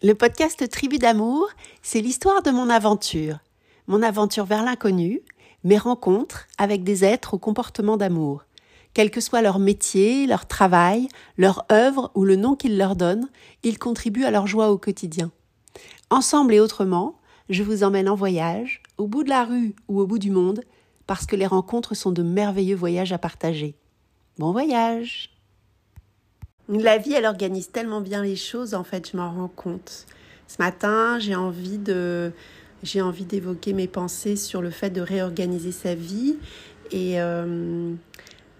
Le podcast Tribu d'amour, c'est l'histoire de mon aventure. Mon aventure vers l'inconnu, mes rencontres avec des êtres au comportement d'amour. Quel que soit leur métier, leur travail, leur œuvre ou le nom qu'ils leur donnent, ils contribuent à leur joie au quotidien. Ensemble et autrement, je vous emmène en voyage, au bout de la rue ou au bout du monde, parce que les rencontres sont de merveilleux voyages à partager. Bon voyage la vie, elle organise tellement bien les choses, en fait, je m'en rends compte. Ce matin, j'ai envie de, j'ai envie d'évoquer mes pensées sur le fait de réorganiser sa vie et euh,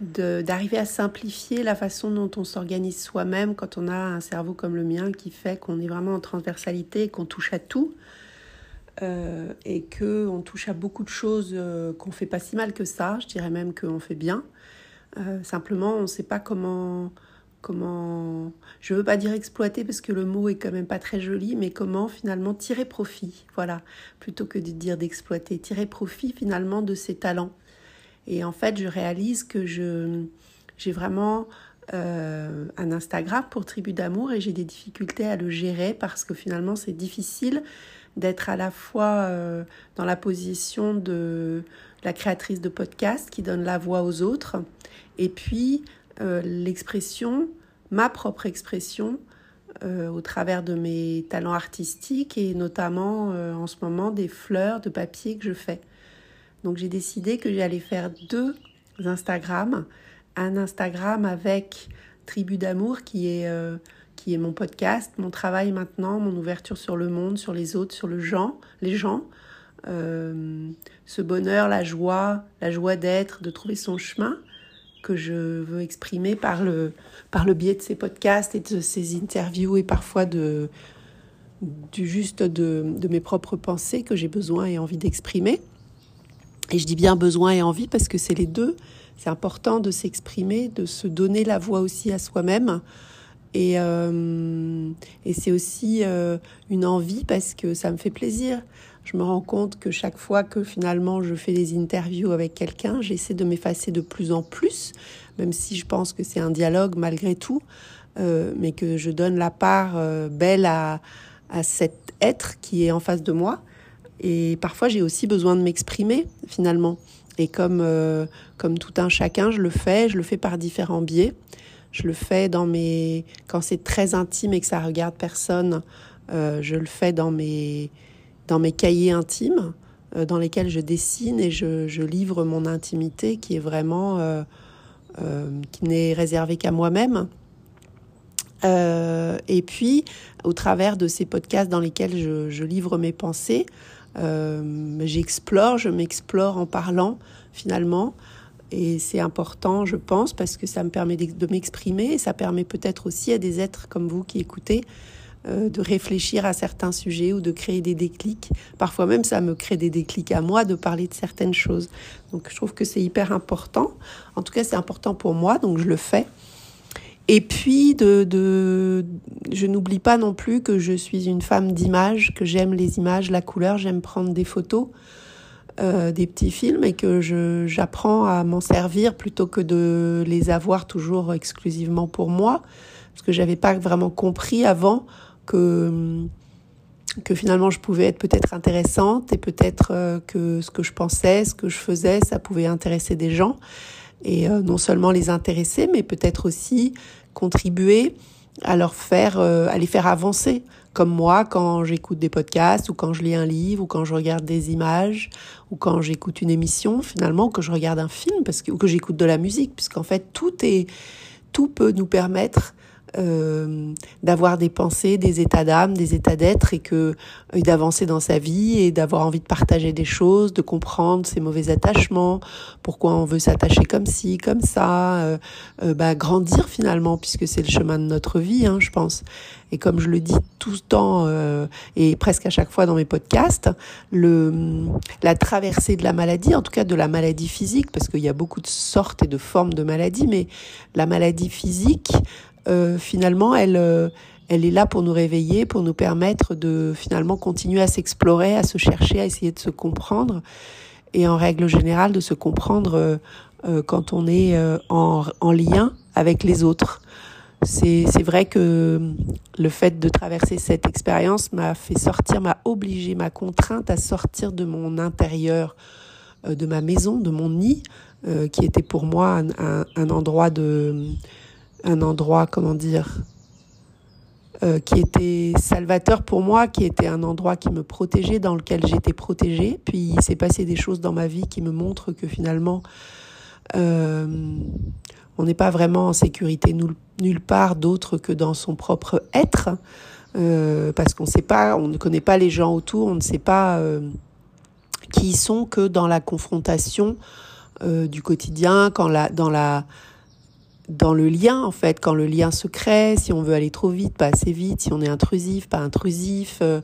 d'arriver à simplifier la façon dont on s'organise soi-même quand on a un cerveau comme le mien qui fait qu'on est vraiment en transversalité, qu'on touche à tout. Euh, et que on touche à beaucoup de choses euh, qu'on fait pas si mal que ça. Je dirais même qu'on fait bien. simplement, on ne sait pas comment comment, je veux pas dire exploiter parce que le mot est quand même pas très joli, mais comment finalement tirer profit, voilà, plutôt que de dire d'exploiter, tirer profit finalement de ses talents. Et en fait, je réalise que je, j'ai vraiment euh, un Instagram pour Tribu d'amour et j'ai des difficultés à le gérer parce que finalement c'est difficile d'être à la fois euh, dans la position de la créatrice de podcast qui donne la voix aux autres et puis euh, l'expression, ma propre expression, euh, au travers de mes talents artistiques et notamment euh, en ce moment des fleurs de papier que je fais. Donc j'ai décidé que j'allais faire deux Instagram, un Instagram avec Tribu d'amour qui est qui est mon podcast, mon travail maintenant, mon ouverture sur le monde, sur les autres, sur le gens, les gens, ce bonheur, la joie, la joie d'être, de trouver son chemin que je veux exprimer par le, par le biais de ces podcasts et de ces interviews et parfois de, du juste de, mes propres pensées que j'ai besoin et envie d'exprimer. Et je dis bien besoin et envie parce que c'est les deux. C'est important de s'exprimer, de se donner la voix aussi à soi-même. Et, euh, et c'est aussi euh, une envie parce que ça me fait plaisir je me rends compte que chaque fois que finalement je fais des interviews avec quelqu'un, j'essaie de m'effacer de plus en plus, même si je pense que c'est un dialogue malgré tout, euh, mais que je donne la part euh, belle à, à cet être qui est en face de moi. Et parfois j'ai aussi besoin de m'exprimer finalement. Et comme, euh, comme tout un chacun, je le fais, je le fais par différents biais. Je le fais dans mes... quand c'est très intime et que ça regarde personne, je le fais dans mes dans mes cahiers intimes euh, dans lesquels je dessine et je, livre mon intimité qui est vraiment euh, euh, qui n'est réservée qu'à moi-même. et puis, au travers de ces podcasts dans lesquels je, livre mes pensées, j'explore, je m'explore en parlant finalement. Et c'est important, je pense, parce que ça me permet de m'exprimer et ça permet peut-être aussi à des êtres comme vous qui écoutez euh, de réfléchir à certains sujets ou de créer des déclics. Parfois même, ça me crée des déclics à moi de parler de certaines choses. Donc, je trouve que c'est hyper important. En tout cas, c'est important pour moi, donc je le fais. Et puis, de, de je n'oublie pas non plus que je suis une femme d'image, que j'aime les images, la couleur, j'aime prendre des photos. Euh, des petits films et que j'apprends à m'en servir plutôt que de les avoir toujours exclusivement pour moi parce que j'avais pas vraiment compris avant que que finalement je pouvais être peut-être intéressante et peut-être euh, que ce que je pensais, ce que je faisais, ça pouvait intéresser des gens et euh, non seulement les intéresser, mais peut-être aussi contribuer à leur faire, euh, à les faire avancer. Comme moi, quand j'écoute des podcasts ou quand je lis un livre ou quand je regarde des images ou quand j'écoute une émission, finalement, ou que je regarde un film parce que, ou que j'écoute de la musique, puisqu'en fait tout est, tout peut nous permettre euh, d'avoir des pensées, des états d'âme, des états d'être et que et d'avancer dans sa vie et d'avoir envie de partager des choses, de comprendre ses mauvais attachements, pourquoi on veut s'attacher comme ci, comme ça, euh, euh, bah, grandir finalement puisque c'est le chemin de notre vie, hein, je pense. Et comme je le dis tout le temps euh, et presque à chaque fois dans mes podcasts, le la traversée de la maladie, en tout cas de la maladie physique, parce qu'il y a beaucoup de sortes et de formes de maladies, mais la maladie physique euh, finalement, elle, euh, elle est là pour nous réveiller, pour nous permettre de finalement continuer à s'explorer, à se chercher, à essayer de se comprendre, et en règle générale de se comprendre euh, quand on est en, en, lien avec les autres. c'est vrai que le fait de traverser cette expérience m'a fait sortir, m'a obligé, m'a contrainte à sortir de mon intérieur, euh, de ma maison, de mon nid, euh, qui était pour moi un, endroit de, un endroit, comment dire, euh, qui était salvateur pour moi, qui était un endroit qui me protégeait, dans lequel j'étais protégée. Puis il s'est passé des choses dans ma vie qui me montrent que finalement, euh, on n'est pas vraiment en sécurité nulle part d'autre que dans son propre être, euh, parce qu'on sait pas, on ne connaît pas les gens autour, on ne sait pas qui ils sont que dans la confrontation du quotidien, quand la, dans la dans le lien en fait, quand le lien se crée, si on veut aller trop vite, pas assez vite, si on est intrusif, pas intrusif, euh,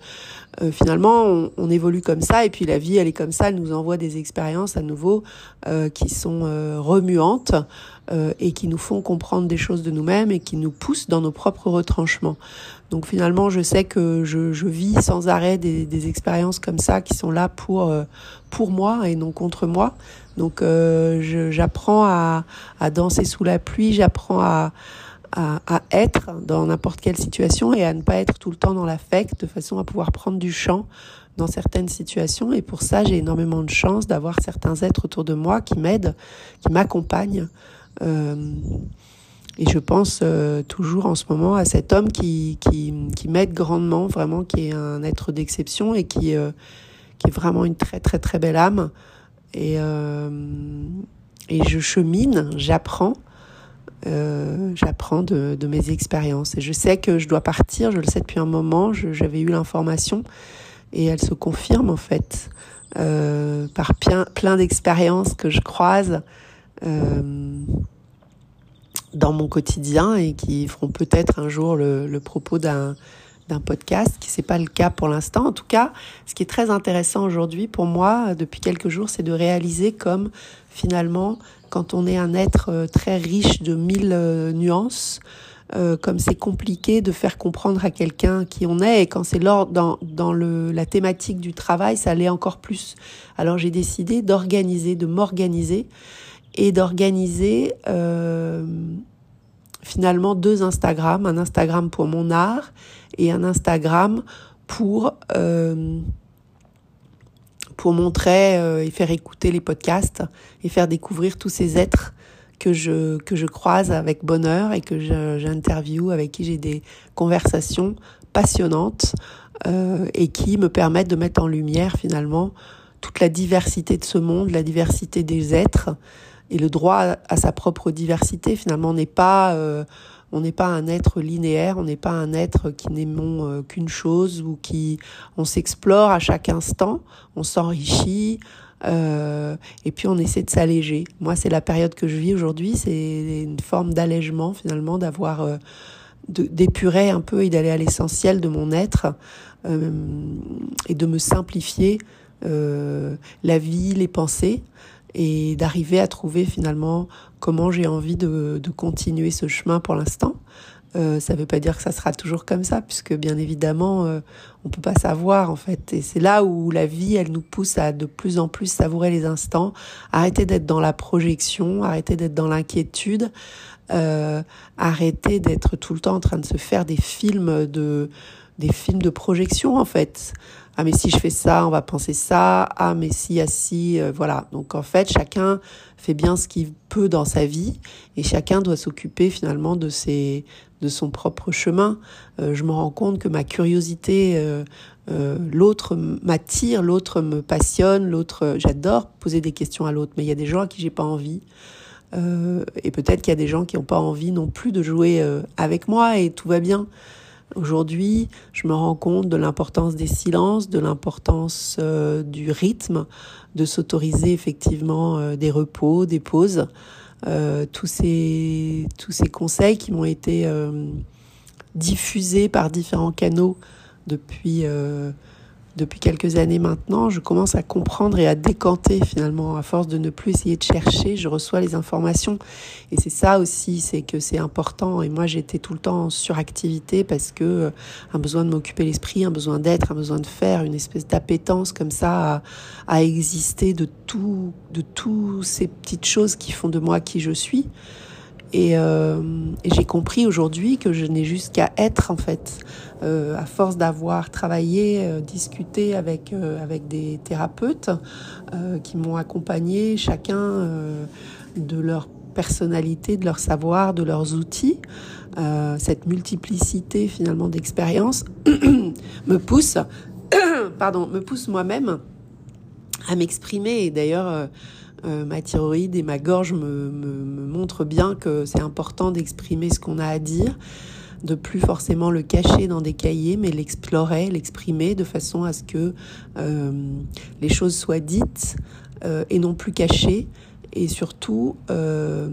euh, finalement on, on, évolue comme ça et puis la vie elle est comme ça, elle nous envoie des expériences à nouveau euh, qui sont remuantes et qui nous font comprendre des choses de nous-mêmes et qui nous poussent dans nos propres retranchements. Donc finalement je sais que je, je vis sans arrêt des, des, expériences comme ça qui sont là pour pour moi et non contre moi. Donc euh, j'apprends à, à, danser sous la pluie, j'apprends à, à, à, être dans n'importe quelle situation et à ne pas être tout le temps dans l'affect, de façon à pouvoir prendre du champ dans certaines situations. Et pour ça, j'ai énormément de chance d'avoir certains êtres autour de moi qui m'aident, qui m'accompagnent. Euh, et je pense euh, toujours en ce moment à cet homme qui, qui, qui m'aide grandement, vraiment, qui est un être d'exception et qui, euh, qui est vraiment une très très très belle âme. Et, euh, et je chemine, j'apprends. Euh, j'apprends de, de, mes expériences. Et je sais que je dois partir, je le sais depuis un moment, j'avais eu l'information et elle se confirme en fait euh, par plein, plein d'expériences que je croise euh, dans mon quotidien et qui feront peut-être un jour le, le propos d'un d'un podcast, qui c'est pas le cas pour l'instant. En tout cas, ce qui est très intéressant aujourd'hui pour moi, depuis quelques jours, c'est de réaliser comme finalement, quand on est un être euh, très riche de mille euh, nuances, euh, comme c'est compliqué de faire comprendre à quelqu'un qui on est, et quand c'est dans, dans le, la thématique du travail, ça l'est encore plus. Alors j'ai décidé d'organiser, de m'organiser et d'organiser euh, finalement deux Instagram, un Instagram pour mon art et un Instagram pour euh, pour montrer euh, et faire écouter les podcasts et faire découvrir tous ces êtres que je que je croise avec bonheur et que j'interviewe avec qui j'ai des conversations passionnantes euh, et qui me permettent de mettre en lumière finalement toute la diversité de ce monde, la diversité des êtres et le droit à sa propre diversité finalement n'est pas euh, on n'est pas un être linéaire, on n'est pas un être qui n'aimons euh, qu'une chose ou qui on s'explore à chaque instant, on s'enrichit euh, et puis on essaie de s'alléger. Moi, c'est la période que je vis aujourd'hui, c'est une forme d'allègement finalement, d'avoir d'épurer un peu et d'aller à l'essentiel de mon être et de me simplifier la vie, les pensées et d'arriver à trouver finalement comment j'ai envie de, de, continuer ce chemin pour l'instant. Euh, ça ne veut pas dire que ça sera toujours comme ça, puisque bien évidemment, euh, on peut pas savoir en fait. Et c'est là où la vie, elle nous pousse à de plus en plus savourer les instants, arrêter d'être dans la projection, arrêter d'être dans l'inquiétude, euh, arrêter d'être tout le temps en train de se faire des films de des films de projection en fait ah mais si je fais ça, on va penser ça, ah mais si, ah si, euh, voilà. Donc en fait, chacun fait bien ce qu'il peut dans sa vie et chacun doit s'occuper finalement de ses, de son propre chemin. Euh, je me rends compte que ma curiosité, euh, euh l'autre m'attire, l'autre me passionne, l'autre, j'adore poser des questions à l'autre, mais il y a des gens à qui j'ai pas envie. et peut-être qu'il y a des gens qui n'ont pas envie non plus de jouer avec moi et tout va bien. Aujourd'hui, je me rends compte de l'importance des silences, de l'importance euh, du rythme, de s'autoriser effectivement euh, des repos, des pauses, euh, tous ces tous ces conseils qui m'ont été diffusés par différents canaux depuis depuis quelques années maintenant, je commence à comprendre et à décanter finalement, à force de ne plus essayer de chercher, je reçois les informations. Et c'est ça aussi, c'est que c'est important. Et moi, j'étais tout le temps en suractivité parce que euh, un besoin de m'occuper l'esprit, un besoin d'être, un besoin de faire, une espèce d'appétence comme ça à, à exister de tout, de toutes ces petites choses qui font de moi qui je suis. Et, j'ai compris aujourd'hui que je n'ai juste qu'à être en fait, à force d'avoir travaillé, discuté avec avec des thérapeutes qui m'ont accompagné, chacun de leur personnalité, de leur savoir, de leurs outils, euh, cette multiplicité finalement d'expériences me pousse, pardon, me pousse moi-même à m'exprimer. Et d'ailleurs, euh, euh, ma thyroïde et ma gorge me, montrent bien que c'est important d'exprimer ce qu'on a à dire, de plus forcément le cacher dans des cahiers, mais l'explorer, l'exprimer de façon à ce que les choses soient dites et non plus cachées et surtout, euh,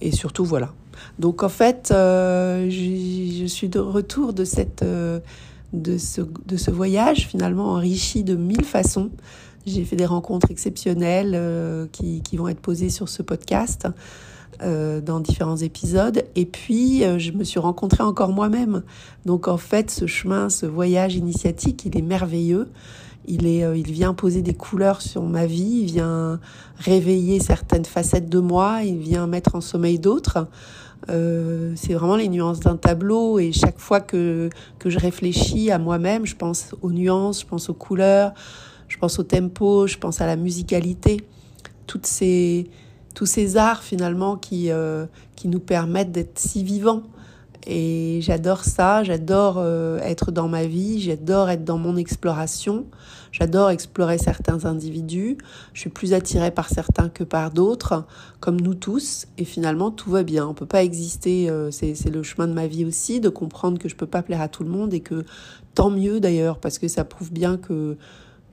et surtout voilà. Donc en fait, euh, je suis de retour de cette, euh, de ce, de ce voyage finalement enrichi de mille façons. J'ai fait des rencontres exceptionnelles qui, qui, vont être posées sur ce podcast. dans différents épisodes. Et puis je me suis rencontrée encore moi-même. Donc en fait ce chemin ce voyage initiatique il est merveilleux. Il, est, euh, il vient poser des couleurs sur ma vie, il vient réveiller certaines facettes de moi, il vient mettre en sommeil d'autres. Euh, c'est vraiment les nuances d'un tableau. Et chaque fois que, que je réfléchis à moi-même, je pense aux nuances, je pense aux couleurs, pense au tempo, je pense à la musicalité, toutes ces, tous ces arts finalement qui, euh, qui nous permettent d'être si vivants. Et j'adore ça, j'adore euh, être dans ma vie, j'adore être dans mon exploration, j'adore explorer certains individus, je suis plus attirée par certains que par d'autres, comme nous tous, et finalement tout va bien. On peut pas exister, euh, c'est le chemin de ma vie aussi, de comprendre que je peux pas plaire à tout le monde et que tant mieux d'ailleurs, parce que ça prouve bien que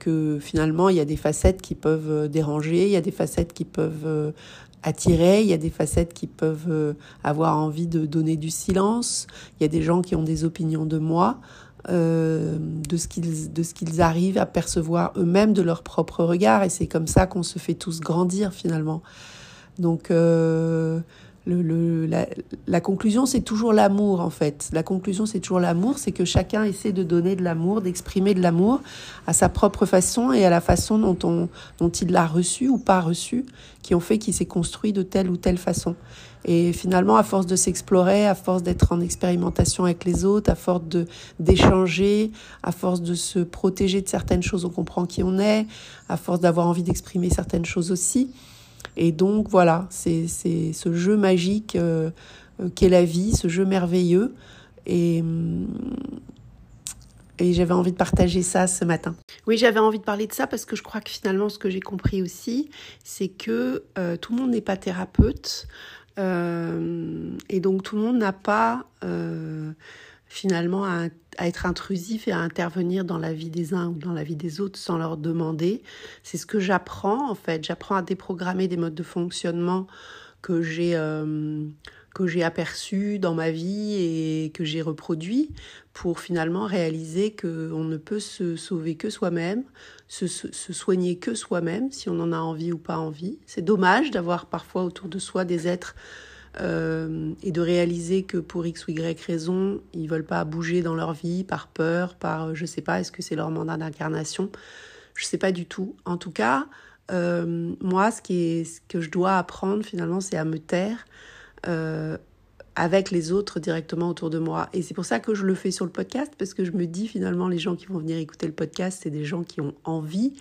que finalement il y a des facettes qui peuvent euh, déranger, il y a des facettes qui peuvent attirer, il y a des facettes qui peuvent euh, avoir envie de donner du silence, il y a des gens qui ont des opinions de moi, euh, de ce qu'ils de arrivent à percevoir eux-mêmes de leur propre regard et c'est comme ça qu'on se fait tous grandir finalement. Donc euh, le, la, la, conclusion, c'est toujours l'amour, en fait. La conclusion, c'est toujours l'amour, c'est que chacun essaie de donner de l'amour, d'exprimer de l'amour à sa propre façon et à la façon dont, on, dont il l'a reçu ou pas reçu, qui ont fait qu'il s'est construit de telle ou telle façon. Et finalement, à force de s'explorer, à force d'être en expérimentation avec les autres, à force de d'échanger, à force de se protéger de certaines choses, on comprend qui on est, à force d'avoir envie d'exprimer certaines choses aussi, et donc voilà, c'est ce jeu magique euh, euh, qu'est la vie, ce jeu merveilleux. Et, mm, et j'avais envie de partager ça ce matin. Oui, j'avais envie de parler de ça parce que je crois que finalement, ce que j'ai compris aussi, c'est que euh, tout le monde n'est pas thérapeute. et donc tout le monde n'a pas finalement à, être intrusif et à intervenir dans la vie des uns ou dans la vie des autres sans leur demander. C'est ce que j'apprends en fait. J'apprends à déprogrammer des modes de fonctionnement que j'ai euh, que j'ai aperçus dans ma vie et que j'ai reproduits pour finalement réaliser que on ne peut se sauver que soi-même, se, se soigner que soi-même si on en a envie ou pas envie. C'est dommage d'avoir parfois autour de soi des êtres euh, et de réaliser que pour X ou Y raison, ils veulent pas bouger dans leur vie par peur, par euh, je sais pas, est-ce que c'est leur mandat d'incarnation? Je sais pas du tout. En tout cas, euh, moi, ce, qui est, ce que je dois apprendre finalement, c'est à me taire avec les autres directement autour de moi. Et c'est pour ça que je le fais sur le podcast, parce que je me dis finalement, les gens qui vont venir écouter le podcast, c'est des gens qui ont envie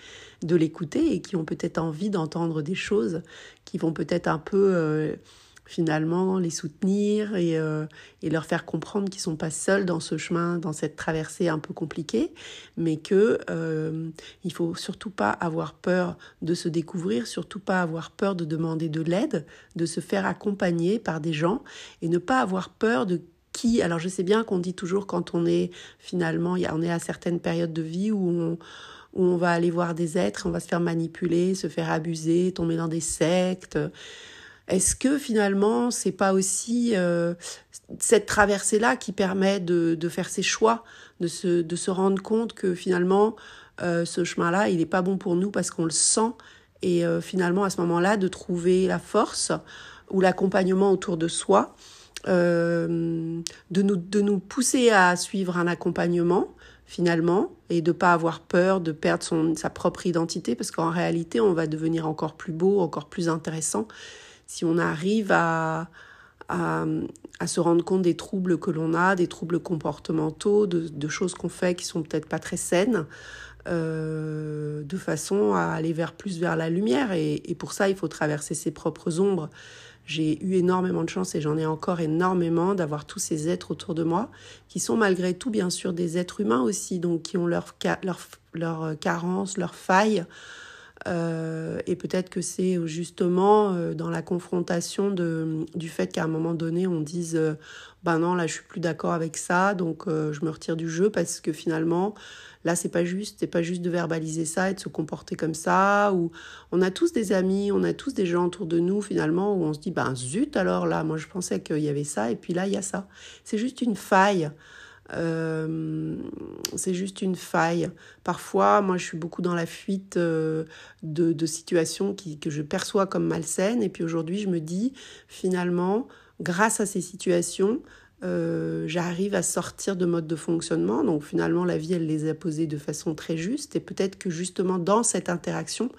de l'écouter et qui ont peut-être envie d'entendre des choses qui vont peut-être un peu finalement les soutenir et, euh, et leur faire comprendre qu'ils sont pas seuls dans ce chemin, dans cette traversée un peu compliquée, mais que euh, il faut surtout pas avoir peur de se découvrir, surtout pas avoir peur de demander de l'aide, de se faire accompagner par des gens et ne pas avoir peur de qui. Alors je sais bien qu'on dit toujours quand on est finalement, on est à certaines périodes de vie où où on va aller voir des êtres, on va se faire manipuler, se faire abuser, tomber dans des sectes. Est-ce que finalement, c'est pas aussi euh, cette traversée-là qui permet de, faire ses choix, de se, de se rendre compte que finalement, euh, ce chemin-là, il n'est pas bon pour nous parce qu'on le sent. Et euh, finalement, à ce moment-là, de trouver la force ou l'accompagnement autour de soi, de, nous, de nous pousser à suivre un accompagnement finalement et de pas avoir peur de perdre son, sa propre identité parce qu'en réalité on va devenir encore plus beau, encore plus intéressant si on arrive à, à, se rendre compte des troubles que l'on a, des troubles comportementaux, de, choses qu'on fait qui sont peut-être pas très saines, euh, de façon à aller vers plus vers la lumière. Et, pour ça, il faut traverser ses propres ombres. J'ai eu énormément de chance et j'en ai encore énormément d'avoir tous ces êtres autour de moi qui sont malgré tout bien sûr des êtres humains aussi, donc qui ont leurs leur, leur carences, leurs failles. Euh, et peut-être que c'est justement euh, dans la confrontation de, du fait qu'à un moment donné on dise euh, ben non là je suis plus d'accord avec ça donc je me retire du jeu parce que finalement là c'est pas juste c'est pas juste de verbaliser ça et de se comporter comme ça ou on a tous des amis on a tous des gens autour de nous finalement où on se dit ben zut alors là moi je pensais qu'il y avait ça et puis là il y a ça c'est juste une faille euh, c'est juste une faille. Parfois, moi, je suis beaucoup dans la fuite euh, de, situations qui, que je perçois comme malsaines. Et puis aujourd'hui, je me dis, finalement, grâce à ces situations, euh, j'arrive à sortir de mode de fonctionnement. Donc finalement, la vie, elle les a posées de façon très juste. Et peut-être que justement, dans cette interaction,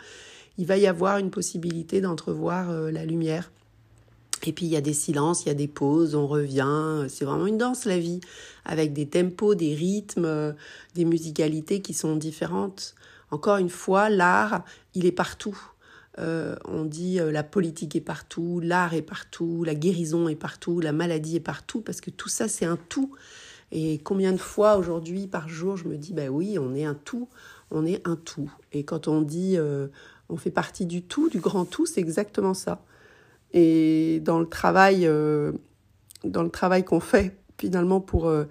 il va y avoir une possibilité d'entrevoir la lumière. Et puis il y a des silences, il y a des pauses, on revient. C'est vraiment une danse la vie, avec des tempos, des rythmes, des musicalités qui sont différentes. Encore une fois, l'art, il est partout. Euh, on dit euh, la politique est partout, l'art est partout, la guérison est partout, la maladie est partout, parce que tout ça c'est un tout. Et combien de fois aujourd'hui par jour je me dis, ben oui, on est un tout, on est un tout. Et quand on dit euh, on fait partie du tout, du grand tout, c'est exactement ça. Et dans le travail, euh, dans le travail qu'on fait finalement pour, euh,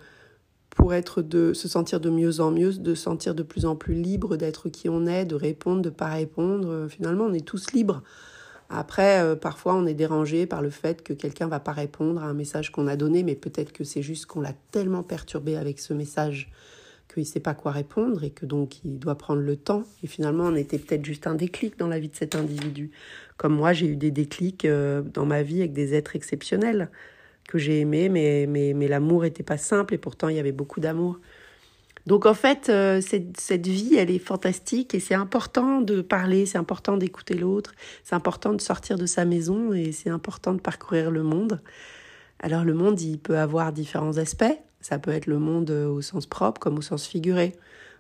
pour être de, se sentir de mieux en mieux, de se sentir de plus en plus libre d'être qui on est, de répondre, de pas répondre, euh, finalement on est tous libres. Après, parfois on est dérangé par le fait que quelqu'un va pas répondre à un message qu'on a donné, mais peut-être que c'est juste qu'on l'a tellement perturbé avec ce message qu'il ne sait pas quoi répondre et que donc il doit prendre le temps. Et finalement, on était peut-être juste un déclic dans la vie de cet individu. Comme moi, j'ai eu des déclics euh, dans ma vie avec des êtres exceptionnels que j'ai aimés, mais, mais, mais l'amour n'était pas simple et pourtant il y avait beaucoup d'amour. Donc en fait, euh, cette, cette, vie, elle est fantastique et c'est important de parler, c'est important d'écouter l'autre, c'est important de sortir de sa maison et c'est important de parcourir le monde. Alors le monde, il peut avoir différents aspects. Ça peut être le monde euh, au sens propre comme au sens figuré.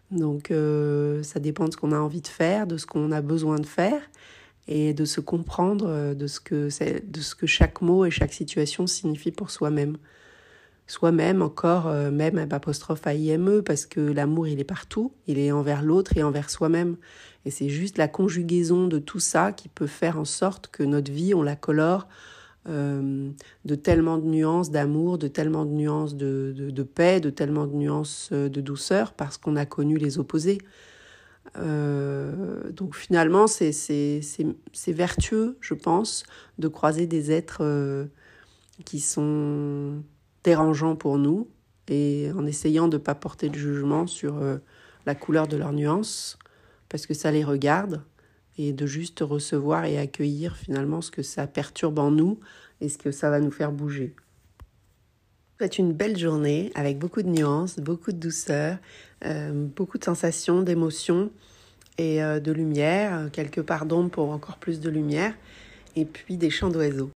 Donc euh, ça dépend de ce qu'on a envie de faire, de ce qu'on a besoin de faire et de se comprendre euh, de ce que de ce que chaque mot et chaque situation signifie pour soi-même. Soi-même encore, même apostrophe A-I-M-E, parce que l'amour, il est partout, il est envers l'autre et envers soi-même. Et c'est juste la conjugaison de tout ça qui peut faire en sorte que notre vie, on la colore euh, de tellement de nuances d'amour, de tellement de nuances de, de, paix, de tellement de nuances euh, de douceur, parce qu'on a connu les opposés. Euh, donc finalement, c'est vertueux, je pense, de croiser des êtres qui sont dérangeants pour nous, et en essayant de ne pas porter de jugement sur la couleur de leurs nuances, parce que ça les regarde, et de juste recevoir et accueillir finalement ce que ça perturbe en nous et ce que ça va nous faire bouger. C'est une belle journée avec beaucoup de nuances, beaucoup de douceur, euh, beaucoup de sensations, d'émotions et euh, de lumière, quelques parts d'ombre pour encore plus de lumière, et puis des chants d'oiseaux.